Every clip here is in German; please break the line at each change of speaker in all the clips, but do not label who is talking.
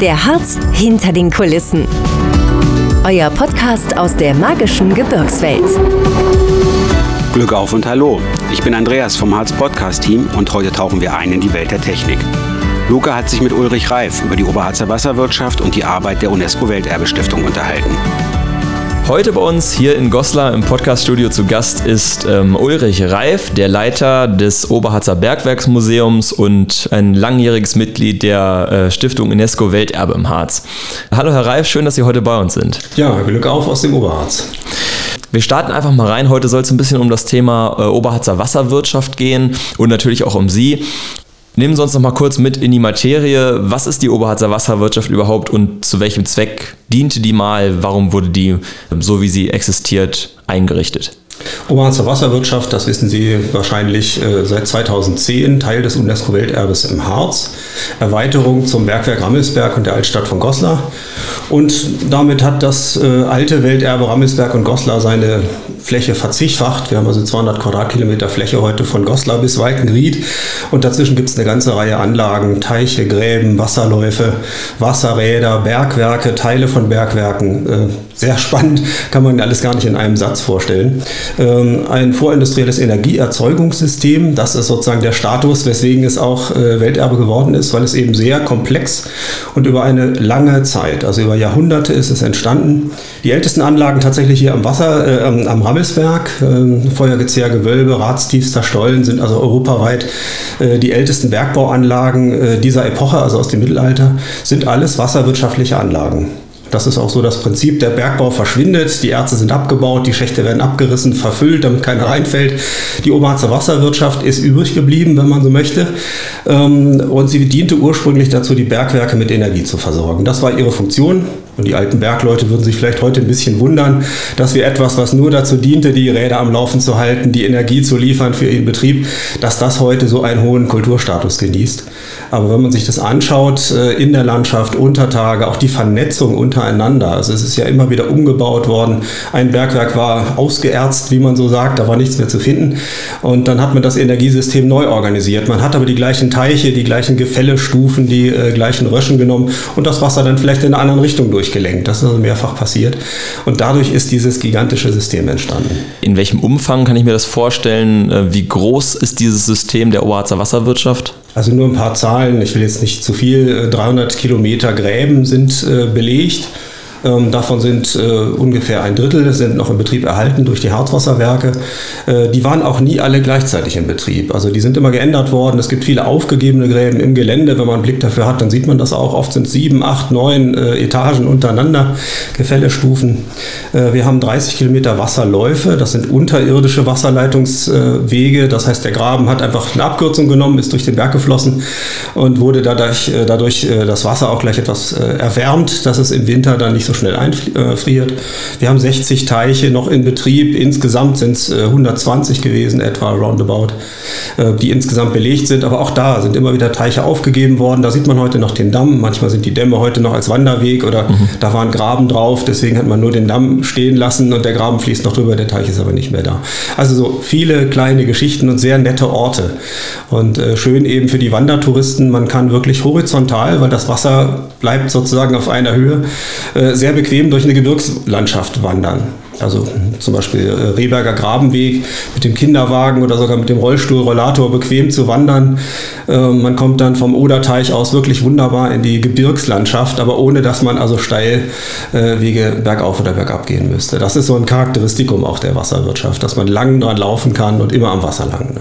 Der Harz hinter den Kulissen. Euer Podcast aus der magischen Gebirgswelt.
Glück auf und hallo. Ich bin Andreas vom Harz Podcast Team und heute tauchen wir ein in die Welt der Technik. Luca hat sich mit Ulrich Reif über die Oberharzer Wasserwirtschaft und die Arbeit der UNESCO Welterbestiftung unterhalten.
Heute bei uns hier in Goslar im Podcaststudio zu Gast ist ähm, Ulrich Reif, der Leiter des Oberharzer Bergwerksmuseums und ein langjähriges Mitglied der äh, Stiftung UNESCO Welterbe im Harz. Hallo Herr Reif, schön, dass Sie heute bei uns sind.
Ja, Glück auf aus dem Oberharz.
Wir starten einfach mal rein. Heute soll es ein bisschen um das Thema äh, Oberharzer Wasserwirtschaft gehen und natürlich auch um Sie. Nehmen Sie uns noch mal kurz mit in die Materie. Was ist die Oberharzer Wasserwirtschaft überhaupt und zu welchem Zweck diente die mal? Warum wurde die, so wie sie existiert, eingerichtet?
Oberharzer Wasserwirtschaft, das wissen Sie wahrscheinlich äh, seit 2010, Teil des UNESCO-Welterbes im Harz. Erweiterung zum Bergwerk Rammelsberg und der Altstadt von Goslar. Und damit hat das äh, alte Welterbe Rammelsberg und Goslar seine Fläche verzichtfacht. Wir haben also 200 Quadratkilometer Fläche heute von Goslar bis Walkenried. Und dazwischen gibt es eine ganze Reihe Anlagen, Teiche, Gräben, Wasserläufe, Wasserräder, Bergwerke, Teile von Bergwerken. Äh, sehr spannend, kann man alles gar nicht in einem Satz vorstellen. Ähm, ein vorindustrielles Energieerzeugungssystem, das ist sozusagen der Status, weswegen es auch äh, Welterbe geworden ist, weil es eben sehr komplex und über eine lange Zeit, also über Jahrhunderte ist es entstanden. Die ältesten Anlagen tatsächlich hier am Wasser, äh, am Rammelsberg, äh, Feuergezehr, Stollen sind also europaweit äh, die ältesten Bergbauanlagen äh, dieser Epoche, also aus dem Mittelalter, sind alles wasserwirtschaftliche Anlagen. Das ist auch so das Prinzip. Der Bergbau verschwindet, die Erze sind abgebaut, die Schächte werden abgerissen, verfüllt, damit keiner reinfällt. Die Oberharzer Wasserwirtschaft ist übrig geblieben, wenn man so möchte. Ähm, und sie diente ursprünglich dazu, die Bergwerke mit Energie zu versorgen. Das war ihre Funktion. Und die alten Bergleute würden sich vielleicht heute ein bisschen wundern, dass wir etwas, was nur dazu diente, die Räder am Laufen zu halten, die Energie zu liefern für ihren Betrieb, dass das heute so einen hohen Kulturstatus genießt. Aber wenn man sich das anschaut, äh, in der Landschaft, unter Tage, auch die Vernetzung untereinander, also es ist ja immer wieder umgebaut worden. Ein Bergwerk war ausgeerzt, wie man so sagt, da war nichts mehr zu finden. Und dann hat man das Energiesystem neu organisiert. Man hat aber die gleichen Teiche, die gleichen Gefällestufen, die äh, gleichen Röschen genommen und das Wasser dann vielleicht in einer anderen Richtung durchgelenkt. Das ist also mehrfach passiert. Und dadurch ist dieses gigantische System entstanden.
In welchem Umfang kann ich mir das vorstellen? Äh, wie groß ist dieses System der Oberharzer Wasserwirtschaft?
Also nur ein paar Zahlen, ich will jetzt nicht zu viel. 300 äh, Kilometer Gräben sind äh, belegt. Ähm, davon sind äh, ungefähr ein Drittel sind noch in Betrieb erhalten durch die Harzwasserwerke. Äh, die waren auch nie alle gleichzeitig in Betrieb. Also die sind immer geändert worden. Es gibt viele aufgegebene Gräben im Gelände. Wenn man einen Blick dafür hat, dann sieht man das auch. Oft sind sieben, acht, neun äh, Etagen untereinander, Gefällestufen. Äh, wir haben 30 Kilometer Wasserläufe. Das sind unterirdische Wasserleitungswege. Das heißt, der Graben hat einfach eine Abkürzung genommen, ist durch den Berg geflossen und wurde dadurch, äh, dadurch äh, das Wasser auch gleich etwas erwärmt, dass es im Winter dann nicht so so schnell einfriert. Wir haben 60 Teiche noch in Betrieb. Insgesamt sind es 120 gewesen, etwa roundabout, äh, die insgesamt belegt sind. Aber auch da sind immer wieder Teiche aufgegeben worden. Da sieht man heute noch den Damm. Manchmal sind die Dämme heute noch als Wanderweg oder mhm. da waren Graben drauf. Deswegen hat man nur den Damm stehen lassen und der Graben fließt noch drüber. Der Teich ist aber nicht mehr da. Also so viele kleine Geschichten und sehr nette Orte. Und äh, schön eben für die Wandertouristen. Man kann wirklich horizontal, weil das Wasser bleibt sozusagen auf einer Höhe, äh, sehr bequem durch eine Gebirgslandschaft wandern. Also zum Beispiel äh, Rehberger Grabenweg mit dem Kinderwagen oder sogar mit dem Rollstuhl, Rollator bequem zu wandern. Äh, man kommt dann vom Oderteich aus wirklich wunderbar in die Gebirgslandschaft, aber ohne dass man also steil äh, Wege bergauf oder bergab gehen müsste. Das ist so ein Charakteristikum auch der Wasserwirtschaft, dass man lang dran laufen kann und immer am Wasser lang. Ne?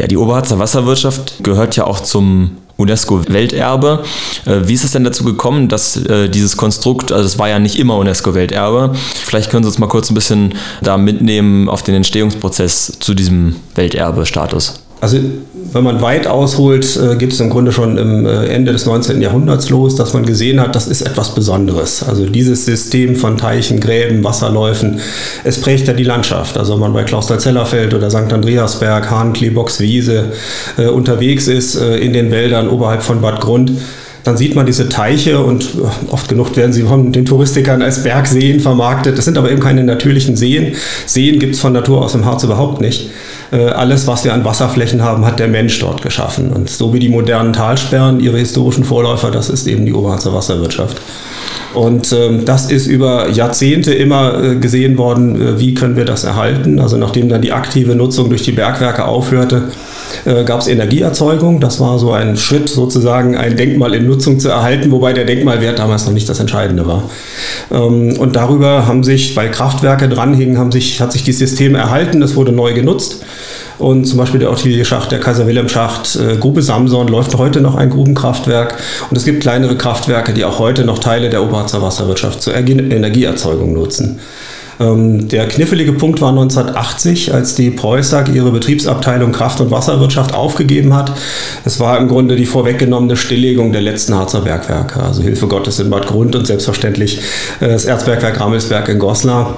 Ja, die Oberharzer Wasserwirtschaft gehört ja auch zum UNESCO-Welterbe. Äh, wie ist es denn dazu gekommen, dass äh, dieses Konstrukt, also es war ja nicht immer UNESCO-Welterbe, vielleicht können Sie uns mal kurz ein bisschen da mitnehmen auf den Entstehungsprozess zu diesem Welterbe-Status.
Also wenn man weit ausholt, äh, geht es im Grunde schon im äh, Ende des 19. Jahrhunderts los, dass man gesehen hat, das ist etwas Besonderes. Also dieses System von Teichen, Gräben, Wasserläufen, es prägt ja die Landschaft. Also wenn man bei Klausthal-Zellerfeld oder St. Andreasberg, Hahn, Wiese äh, unterwegs ist, in den Wäldern oberhalb von Bad Grund, dann sieht man diese Teiche und oft genug werden sie von den Touristikern als Bergseen vermarktet. Das sind aber eben keine natürlichen Seen. Seen gibt es von Natur aus im Harz überhaupt nicht. Äh, alles, was wir an Wasserflächen haben, hat der Mensch dort geschaffen. Und so wie die modernen Talsperren, ihre historischen Vorläufer, das ist eben die Oberharzer Wasserwirtschaft. Und ähm, das ist über Jahrzehnte immer äh, gesehen worden, äh, wie können wir das erhalten. Also nachdem dann die aktive Nutzung durch die Bergwerke aufhörte, äh, gab es Energieerzeugung. Das war so ein Schritt, sozusagen ein Denkmal in Nutzung zu erhalten, wobei der Denkmalwert damals noch nicht das Entscheidende war. Ähm, und darüber haben sich, weil Kraftwerke dranhingen, haben sich, hat sich die Systeme erhalten, es wurde neu genutzt. Und zum Beispiel der Ottilie-Schacht, der Kaiser-Wilhelm-Schacht, äh, Grube Samson läuft heute noch ein Grubenkraftwerk. Und es gibt kleinere Kraftwerke, die auch heute noch Teile der Oberharzer Wasserwirtschaft zur Energieerzeugung nutzen. Ähm, der kniffelige Punkt war 1980, als die Preußag ihre Betriebsabteilung Kraft- und Wasserwirtschaft aufgegeben hat. Es war im Grunde die vorweggenommene Stilllegung der letzten Harzer Bergwerke, also Hilfe Gottes in Bad Grund und selbstverständlich äh, das Erzbergwerk Rammelsberg in Goslar.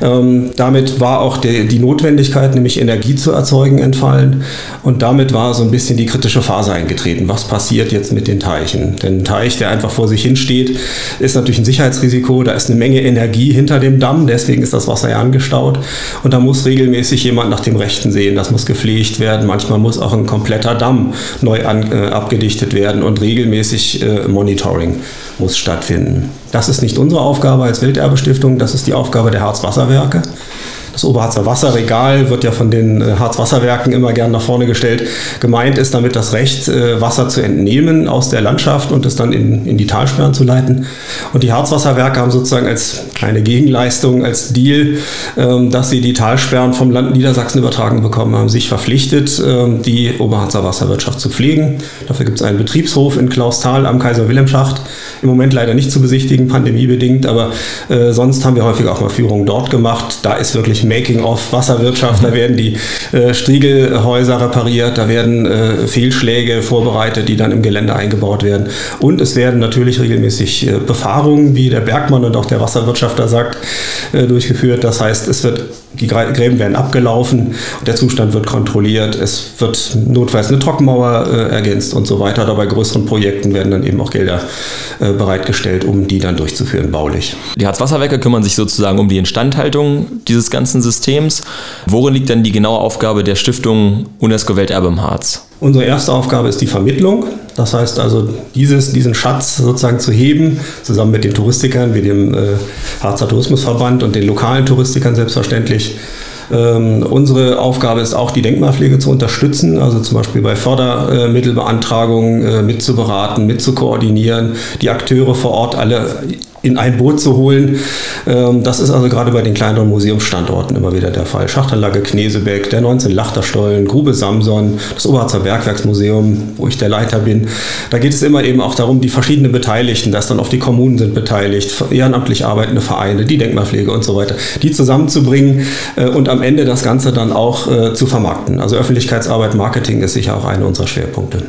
Ähm, damit war auch die, die Notwendigkeit, nämlich Energie zu erzeugen, entfallen. Und damit war so ein bisschen die kritische Phase eingetreten. Was passiert jetzt mit den Teichen? Denn ein Teich, der einfach vor sich hinsteht, ist natürlich ein Sicherheitsrisiko. Da ist eine Menge Energie hinter dem Damm. Deswegen ist das Wasser ja angestaut und da muss regelmäßig jemand nach dem Rechten sehen. Das muss gepflegt werden. Manchmal muss auch ein kompletter Damm neu an, äh, abgedichtet werden und regelmäßig äh, Monitoring muss stattfinden. Das ist nicht unsere Aufgabe als Welterbestiftung, das ist die Aufgabe der Harzwasserwerke. Das Oberharzer Wasserregal wird ja von den äh, Harzwasserwerken immer gern nach vorne gestellt. Gemeint ist damit das Recht, äh, Wasser zu entnehmen aus der Landschaft und es dann in, in die Talsperren zu leiten. Und die Harzwasserwerke haben sozusagen als kleine Gegenleistung, als Deal, ähm, dass sie die Talsperren vom Land Niedersachsen übertragen bekommen haben, sich verpflichtet, ähm, die Oberharzer Wasserwirtschaft zu pflegen. Dafür gibt es einen Betriebshof in Klausthal am Kaiser-Wilhelm-Schacht. Im Moment leider nicht zu besichtigen, pandemiebedingt, aber äh, sonst haben wir häufig auch mal Führungen dort gemacht. Da ist wirklich Making-of Wasserwirtschaft. Da werden die äh, Striegelhäuser repariert, da werden äh, Fehlschläge vorbereitet, die dann im Gelände eingebaut werden. Und es werden natürlich regelmäßig äh, Befahrungen, wie der Bergmann und auch der Wasserwirtschafter sagt, äh, durchgeführt. Das heißt, es wird die Gräben werden abgelaufen, der Zustand wird kontrolliert, es wird notfalls eine Trockenmauer äh, ergänzt und so weiter. Aber bei größeren Projekten werden dann eben auch Gelder äh, bereitgestellt, um die dann durchzuführen, baulich.
Die Harzwasserwerke kümmern sich sozusagen um die Instandhaltung dieses ganzen Systems. Worin liegt dann die genaue Aufgabe der Stiftung UNESCO Welterbe im Harz?
Unsere erste Aufgabe ist die Vermittlung. Das heißt also, dieses, diesen Schatz sozusagen zu heben, zusammen mit den Touristikern, wie dem äh, Harzer Tourismusverband und den lokalen Touristikern selbstverständlich. Ähm, unsere Aufgabe ist auch, die Denkmalpflege zu unterstützen, also zum Beispiel bei Fördermittelbeantragungen äh, mitzuberaten, mitzukoordinieren, die Akteure vor Ort alle in ein Boot zu holen. Ähm, das ist also gerade bei den kleineren Museumsstandorten immer wieder der Fall. Schachterlage Knesebeck, der 19 Lachterstollen, Grube Samson, das Oberharzer Bergwerksmuseum, wo ich der Leiter bin. Da geht es immer eben auch darum, die verschiedenen Beteiligten, dass dann auch die Kommunen sind beteiligt, ehrenamtlich arbeitende Vereine, die Denkmalpflege und so weiter, die zusammenzubringen äh, und am Ende das Ganze dann auch äh, zu vermarkten. Also Öffentlichkeitsarbeit, Marketing ist sicher auch einer unserer Schwerpunkte.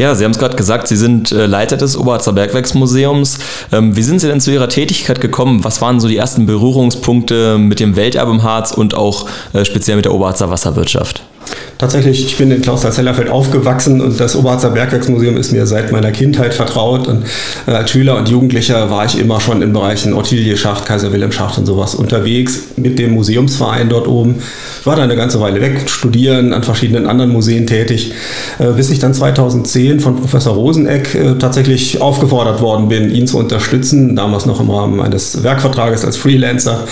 Ja, Sie haben es gerade gesagt, Sie sind äh, Leiter des Oberharzer Bergwerksmuseums. Ähm, wie sind Sie denn zu Ihrer Tätigkeit gekommen? Was waren so die ersten Berührungspunkte mit dem Welterbe im Harz und auch äh, speziell mit der Oberharzer Wasserwirtschaft?
Tatsächlich, ich bin in Klausthal-Zellerfeld aufgewachsen und das Oberharzer Bergwerksmuseum ist mir seit meiner Kindheit vertraut. Und äh, als Schüler und Jugendlicher war ich immer schon in Bereichen Ottilie-Schacht, Kaiser-Wilhelm-Schacht und sowas unterwegs mit dem Museumsverein dort oben. Ich war da eine ganze Weile weg, studieren, an verschiedenen anderen Museen tätig, äh, bis ich dann 2010 von Professor Roseneck äh, tatsächlich aufgefordert worden bin, ihn zu unterstützen, damals noch im Rahmen eines Werkvertrages als Freelancer.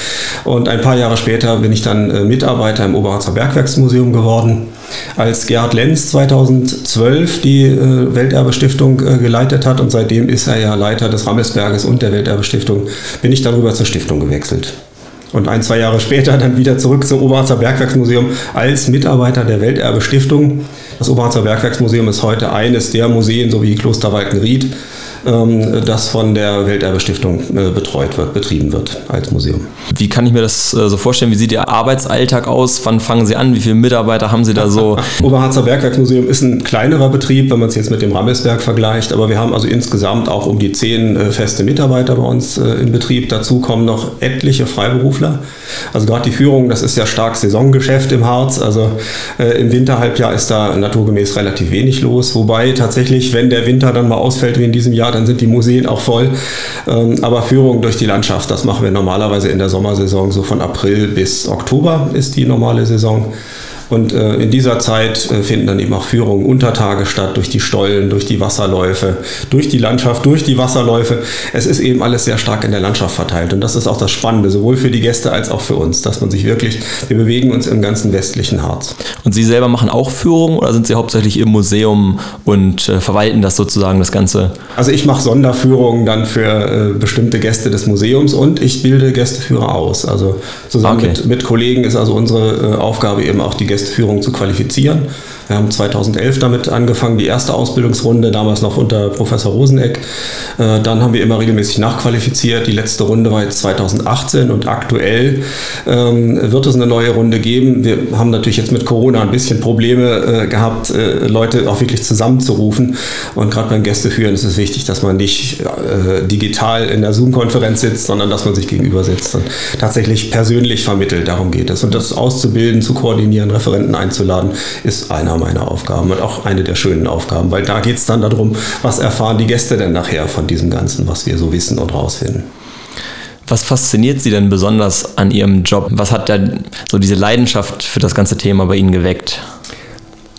Und ein paar Jahre später bin ich dann Mitarbeiter im Oberharzer Bergwerksmuseum geworden als Gerhard Lenz 2012 die äh, Welterbestiftung äh, geleitet hat und seitdem ist er ja Leiter des Rammelsberges und der Welterbestiftung, bin ich darüber zur Stiftung gewechselt. Und ein, zwei Jahre später dann wieder zurück zum Oberharzer Bergwerksmuseum als Mitarbeiter der Welterbestiftung. Das Oberharzer Bergwerksmuseum ist heute eines der Museen, so wie Kloster Walkenried, ähm, das von der Welterbestiftung äh, betreut wird, betrieben wird als Museum.
Wie kann ich mir das äh, so vorstellen? Wie sieht Ihr Arbeitsalltag aus? Wann fangen Sie an? Wie viele Mitarbeiter haben Sie da so?
Oberharzer Bergwerksmuseum ist ein kleinerer Betrieb, wenn man es jetzt mit dem Rammelsberg vergleicht, aber wir haben also insgesamt auch um die zehn äh, feste Mitarbeiter bei uns im Betrieb. Dazu kommen noch etliche Freiberufler. Also gerade die Führung, das ist ja stark Saisongeschäft im Harz. Also im Winterhalbjahr ist da naturgemäß relativ wenig los. Wobei tatsächlich, wenn der Winter dann mal ausfällt wie in diesem Jahr, dann sind die Museen auch voll. Ähm, aber Führung durch die Landschaft, das machen wir normalerweise in der Sommersaison so von April bis Oktober ist die normale Saison. Und äh, in dieser Zeit äh, finden dann eben auch Führungen unter Tage statt, durch die Stollen, durch die Wasserläufe, durch die Landschaft, durch die Wasserläufe. Es ist eben alles sehr stark in der Landschaft verteilt. Und das ist auch das Spannende, sowohl für die Gäste als auch für uns, dass man sich wirklich, wir bewegen uns im ganzen westlichen Harz.
Und Sie selber machen auch Führungen oder sind Sie hauptsächlich im Museum und äh, verwalten das sozusagen, das Ganze?
Also ich mache Sonderführungen dann für äh, bestimmte Gäste des Museums und ich bilde Gästeführer aus. Also zusammen okay. mit, mit Kollegen ist also unsere äh, Aufgabe eben auch die Gäste Gästeführung zu qualifizieren. Wir haben 2011 damit angefangen, die erste Ausbildungsrunde, damals noch unter Professor Roseneck. Äh, dann haben wir immer regelmäßig nachqualifiziert. Die letzte Runde war jetzt 2018 und aktuell ähm, wird es eine neue Runde geben. Wir haben natürlich jetzt mit Corona ein bisschen Probleme äh, gehabt, äh, Leute auch wirklich zusammenzurufen. Und gerade beim Gästeführen ist es wichtig, dass man nicht digital in der Zoom-Konferenz sitzt, sondern dass man sich gegenüber sitzt und tatsächlich persönlich vermittelt. Darum geht es. Und das auszubilden, zu koordinieren, Referenten einzuladen, ist einer meiner Aufgaben und auch eine der schönen Aufgaben, weil da geht es dann darum, was erfahren die Gäste denn nachher von diesem Ganzen, was wir so wissen und rausfinden.
Was fasziniert Sie denn besonders an Ihrem Job? Was hat da so diese Leidenschaft für das ganze Thema bei Ihnen geweckt?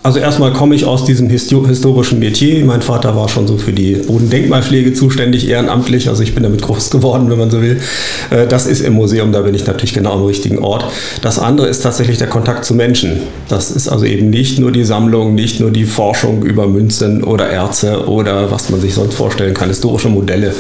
Also erstmal komme ich aus diesem historischen Metier. Mein Vater war schon so für die Bodendenkmalpflege zuständig, ehrenamtlich. Also ich bin damit groß geworden, wenn man so will. Äh, das ist im Museum, da bin ich natürlich genau am richtigen Ort. Das andere ist tatsächlich der Kontakt zu Menschen. Das ist also eben nicht nur die Sammlung, nicht nur die Forschung über Münzen oder Erze oder was man sich sonst vorstellen kann, historische Modelle,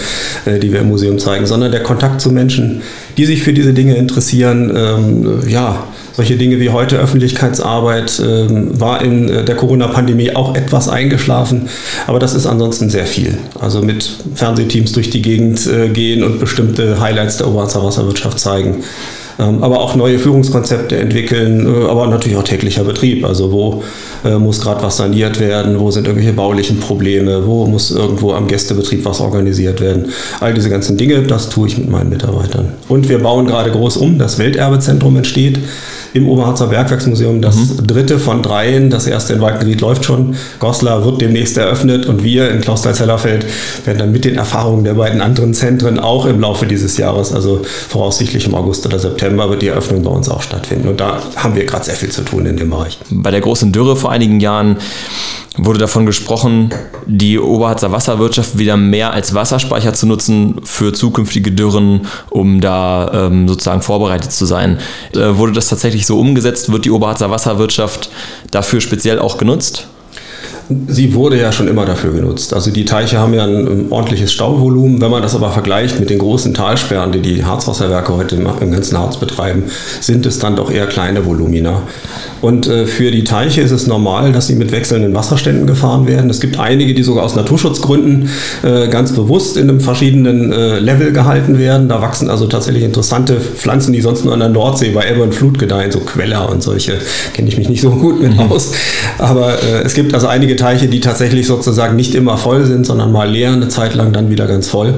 äh, die wir im Museum zeigen, sondern der Kontakt zu Menschen, die sich für diese Dinge interessieren. Ähm, ja, solche Dinge wie heute Öffentlichkeitsarbeit äh, war in äh, der Corona-Pandemie auch etwas eingeschlafen, aber das ist ansonsten sehr viel. Also mit Fernsehteams durch die Gegend äh, gehen und bestimmte Highlights der Oberharzer Wasserwirtschaft zeigen ähm, aber auch neue Führungskonzepte entwickeln, äh, aber natürlich auch täglicher Betrieb. Also wo äh, muss gerade was saniert werden, wo sind irgendwelche baulichen Probleme, wo muss irgendwo am Gästebetrieb was organisiert werden. All diese ganzen Dinge, das tue ich mit meinen Mitarbeitern. Und wir bauen gerade groß um, das Welterbezentrum entsteht im Oberharzer Bergwerksmuseum das mhm. dritte von dreien. Das erste in Waldgeriet läuft schon. Goslar wird demnächst eröffnet und wir in Klausthal-Zellerfeld werden dann mit den Erfahrungen der beiden anderen Zentren auch im Laufe dieses Jahres, also voraussichtlich im August oder September, wird die Eröffnung bei uns auch stattfinden. Und da haben wir gerade sehr viel zu tun in dem Bereich.
Bei der großen Dürre vor einigen Jahren wurde davon gesprochen, die Oberharzer Wasserwirtschaft wieder mehr als Wasserspeicher zu nutzen für zukünftige Dürren, um da ähm, sozusagen vorbereitet zu sein. Äh, wurde das tatsächlich so umgesetzt? Wird die Oberharzer Wasserwirtschaft dafür speziell auch genutzt?
Sie wurde ja schon immer dafür genutzt. Also die Teiche haben ja ein, ordentliches Stauvolumen. Wenn man das aber vergleicht mit den großen Talsperren, die die Harzwasserwerke heute im, ganzen Harz betreiben, sind es dann doch eher kleine Volumina. Und äh, für die Teiche ist es normal, dass sie mit wechselnden Wasserständen gefahren werden. Es gibt einige, die sogar aus Naturschutzgründen äh, ganz bewusst in einem verschiedenen äh, Level gehalten werden. Da wachsen also tatsächlich interessante Pflanzen, die sonst nur an der Nordsee bei Ebbe und Flut gedeihen, so Queller und solche. Kenne ich mich nicht so gut mit mhm. aus. Aber es gibt also einige Teiche, die tatsächlich sozusagen nicht immer voll sind, sondern mal leer, eine Zeit lang dann wieder ganz voll.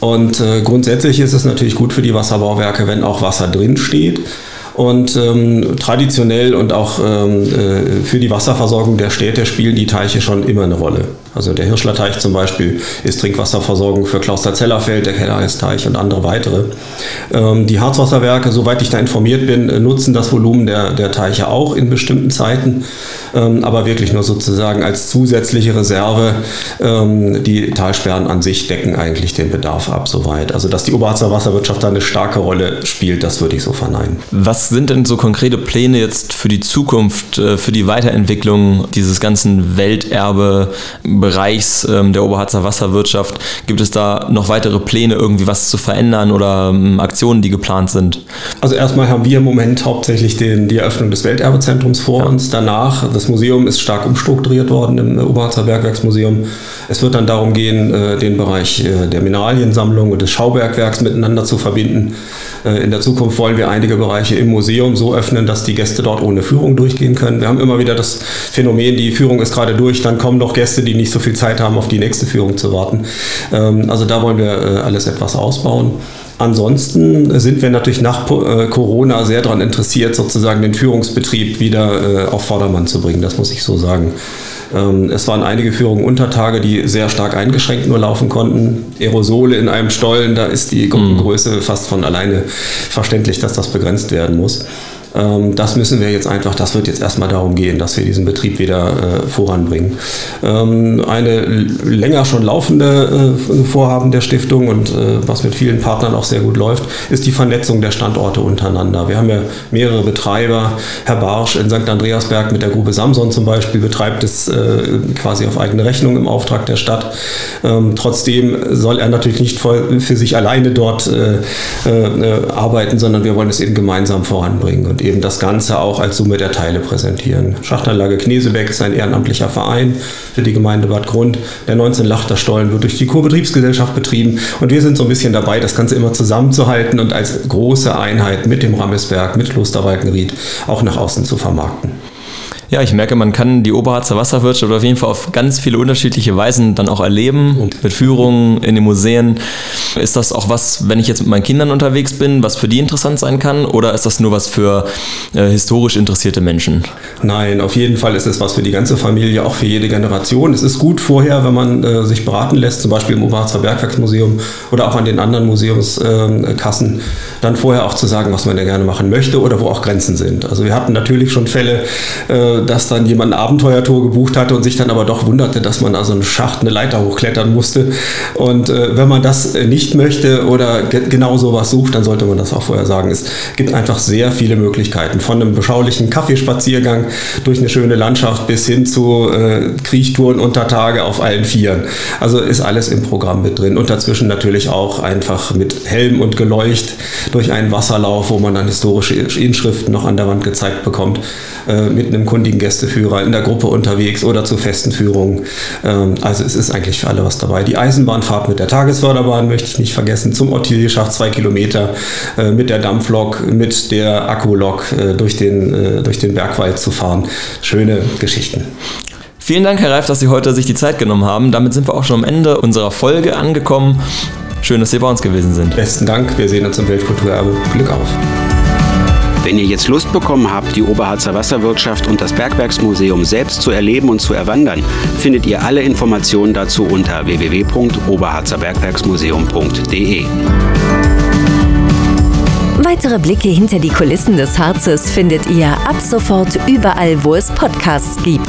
Und äh, grundsätzlich ist es natürlich gut für die Wasserbauwerke, wenn auch Wasser drin steht. Und ähm, traditionell und auch ähm, äh, für die Wasserversorgung der Städte spielen die Teiche schon immer eine Rolle. Also der Hirschlerteich zum Beispiel ist Trinkwasserversorgung für Klauster-Zellerfeld, der Kellereisteich und andere weitere. Ähm, die Harzwasserwerke, soweit ich da informiert bin, äh, nutzen das Volumen der, der Teiche auch in bestimmten Zeiten, ähm, aber wirklich nur sozusagen als zusätzliche Reserve. Ähm, die Talsperren an sich decken eigentlich den Bedarf ab soweit. Also dass die Oberharzer Wasserwirtschaft da eine starke Rolle spielt, das würde ich so verneinen.
Was sind denn so konkrete Pläne jetzt für die Zukunft, äh, für die Weiterentwicklung dieses ganzen Welterbe? Bereichs ähm, der Oberharzer Wasserwirtschaft. Gibt es da noch weitere Pläne, irgendwie was zu verändern oder ähm, Aktionen, die geplant sind?
Also erstmal haben wir im Moment hauptsächlich den, die Eröffnung des Welterbezentrums vor ja. uns. Danach, das Museum ist stark umstrukturiert worden im Oberharzer Bergwerksmuseum. Es wird dann darum gehen, äh, den Bereich äh, der Mineraliensammlung und des Schaubergwerks miteinander zu verbinden. Äh, in der Zukunft wollen wir einige Bereiche im Museum so öffnen, dass die Gäste dort ohne Führung durchgehen können. Wir haben immer wieder das Phänomen, die Führung ist gerade durch, dann kommen noch Gäste, die nicht so viel Zeit haben, auf die nächste Führung zu warten. Ähm, also da wollen wir äh, alles etwas ausbauen. Ansonsten sind wir natürlich nach äh, Corona sehr daran interessiert, sozusagen den Führungsbetrieb wieder auf Vordermann zu bringen. Das muss ich so sagen. Ähm, es waren einige Führungen unter Tage, die sehr stark eingeschränkt nur laufen konnten. Aerosole in einem Stollen, da ist die Gruppengröße fast von alleine verständlich, dass das begrenzt werden muss. Ähm, das müssen wir jetzt einfach, das wird jetzt erstmal darum gehen, dass wir diesen Betrieb wieder äh, voranbringen. Ähm, eine länger schon laufende äh, Vorhaben der Stiftung und äh, was mit vielen Partnern auch sehr gut läuft, ist die Vernetzung der Standorte untereinander. Wir haben ja mehrere Betreiber. Herr Barsch in St. Andreasberg mit der Grube Samson zum Beispiel betreibt es äh, quasi auf eigene Rechnung im Auftrag der Stadt. Ähm, trotzdem soll er natürlich nicht für, für sich alleine dort äh, äh, arbeiten, sondern wir wollen es eben gemeinsam voranbringen und eben das Ganze auch als Summe der Teile präsentieren. Schachtanlage Knesebeck ist ein ehrenamtlicher Verein für die Gemeinde Bad Grund. Der 19 Lachterstollen wird durch die Kurbetriebsgesellschaft betrieben und wir sind so ein bisschen dabei, das Ganze immer zusammenzuhalten und als große Einheit mit dem Rammesberg, mit Kloster Walkenried auch nach außen zu vermarkten.
Ja, ich merke, man kann die Oberharzer Wasserwirtschaft auf jeden Fall auf ganz viele unterschiedliche Weisen dann auch erleben. Mit Führungen in den Museen. Ist das auch was, wenn ich jetzt mit meinen Kindern unterwegs bin, was für die interessant sein kann? Oder ist das nur was für äh, historisch interessierte Menschen?
Nein, auf jeden Fall ist es was für die ganze Familie, auch für jede Generation. Es ist gut vorher, wenn man äh, sich beraten lässt, zum Beispiel im Oberharzer Bergwerksmuseum oder auch an den anderen Museumskassen, äh, dann vorher auch zu sagen, was man da gerne machen möchte oder wo auch Grenzen sind. Also wir hatten natürlich schon Fälle, äh, dass dann jemand eine Abenteuertour gebucht hatte und sich dann aber doch wunderte, dass man also einen Schacht, eine Leiter hochklettern musste. Und äh, wenn man das äh, nicht möchte oder genau sowas sucht, dann sollte man das auch vorher sagen. Es gibt einfach sehr viele Möglichkeiten. Von einem beschaulichen Kaffeespaziergang durch eine schöne Landschaft bis hin zu äh, Kriechtouren unter Tage auf allen Vieren. Also ist alles im Programm mit drin. Und dazwischen natürlich auch einfach mit Helm und Geleucht durch einen Wasserlauf, wo man dann historische Inschriften noch an der Wand gezeigt bekommt, äh, mit einem Kunden kundigen Gästeführer in der Gruppe unterwegs oder zu festen Führungen. Ähm, also es ist eigentlich für alle was dabei. Die Eisenbahnfahrt mit der Tagesförderbahn möchte ich nicht vergessen, zum Ottilie-Schacht zwei Kilometer äh, mit der Dampflok, mit der Akkulok äh, durch den, äh, durch den Bergwald zu fahren. Schöne Geschichten.
Vielen Dank, Herr Reif, dass Sie heute sich die Zeit genommen haben. Damit sind wir auch schon am Ende unserer Folge angekommen. Schön, dass Sie bei uns gewesen sind.
Besten Dank. Wir sehen uns im Weltkulturerbe. Glück auf.
Wenn ihr jetzt Lust bekommen habt, die Oberharzer Wasserwirtschaft und das Bergwerksmuseum selbst zu erleben und zu erwandern, findet ihr alle Informationen dazu unter www.oberharzerbergwerksmuseum.de.
Weitere Blicke hinter die Kulissen des Harzes findet ihr ab sofort überall, wo es Podcasts gibt.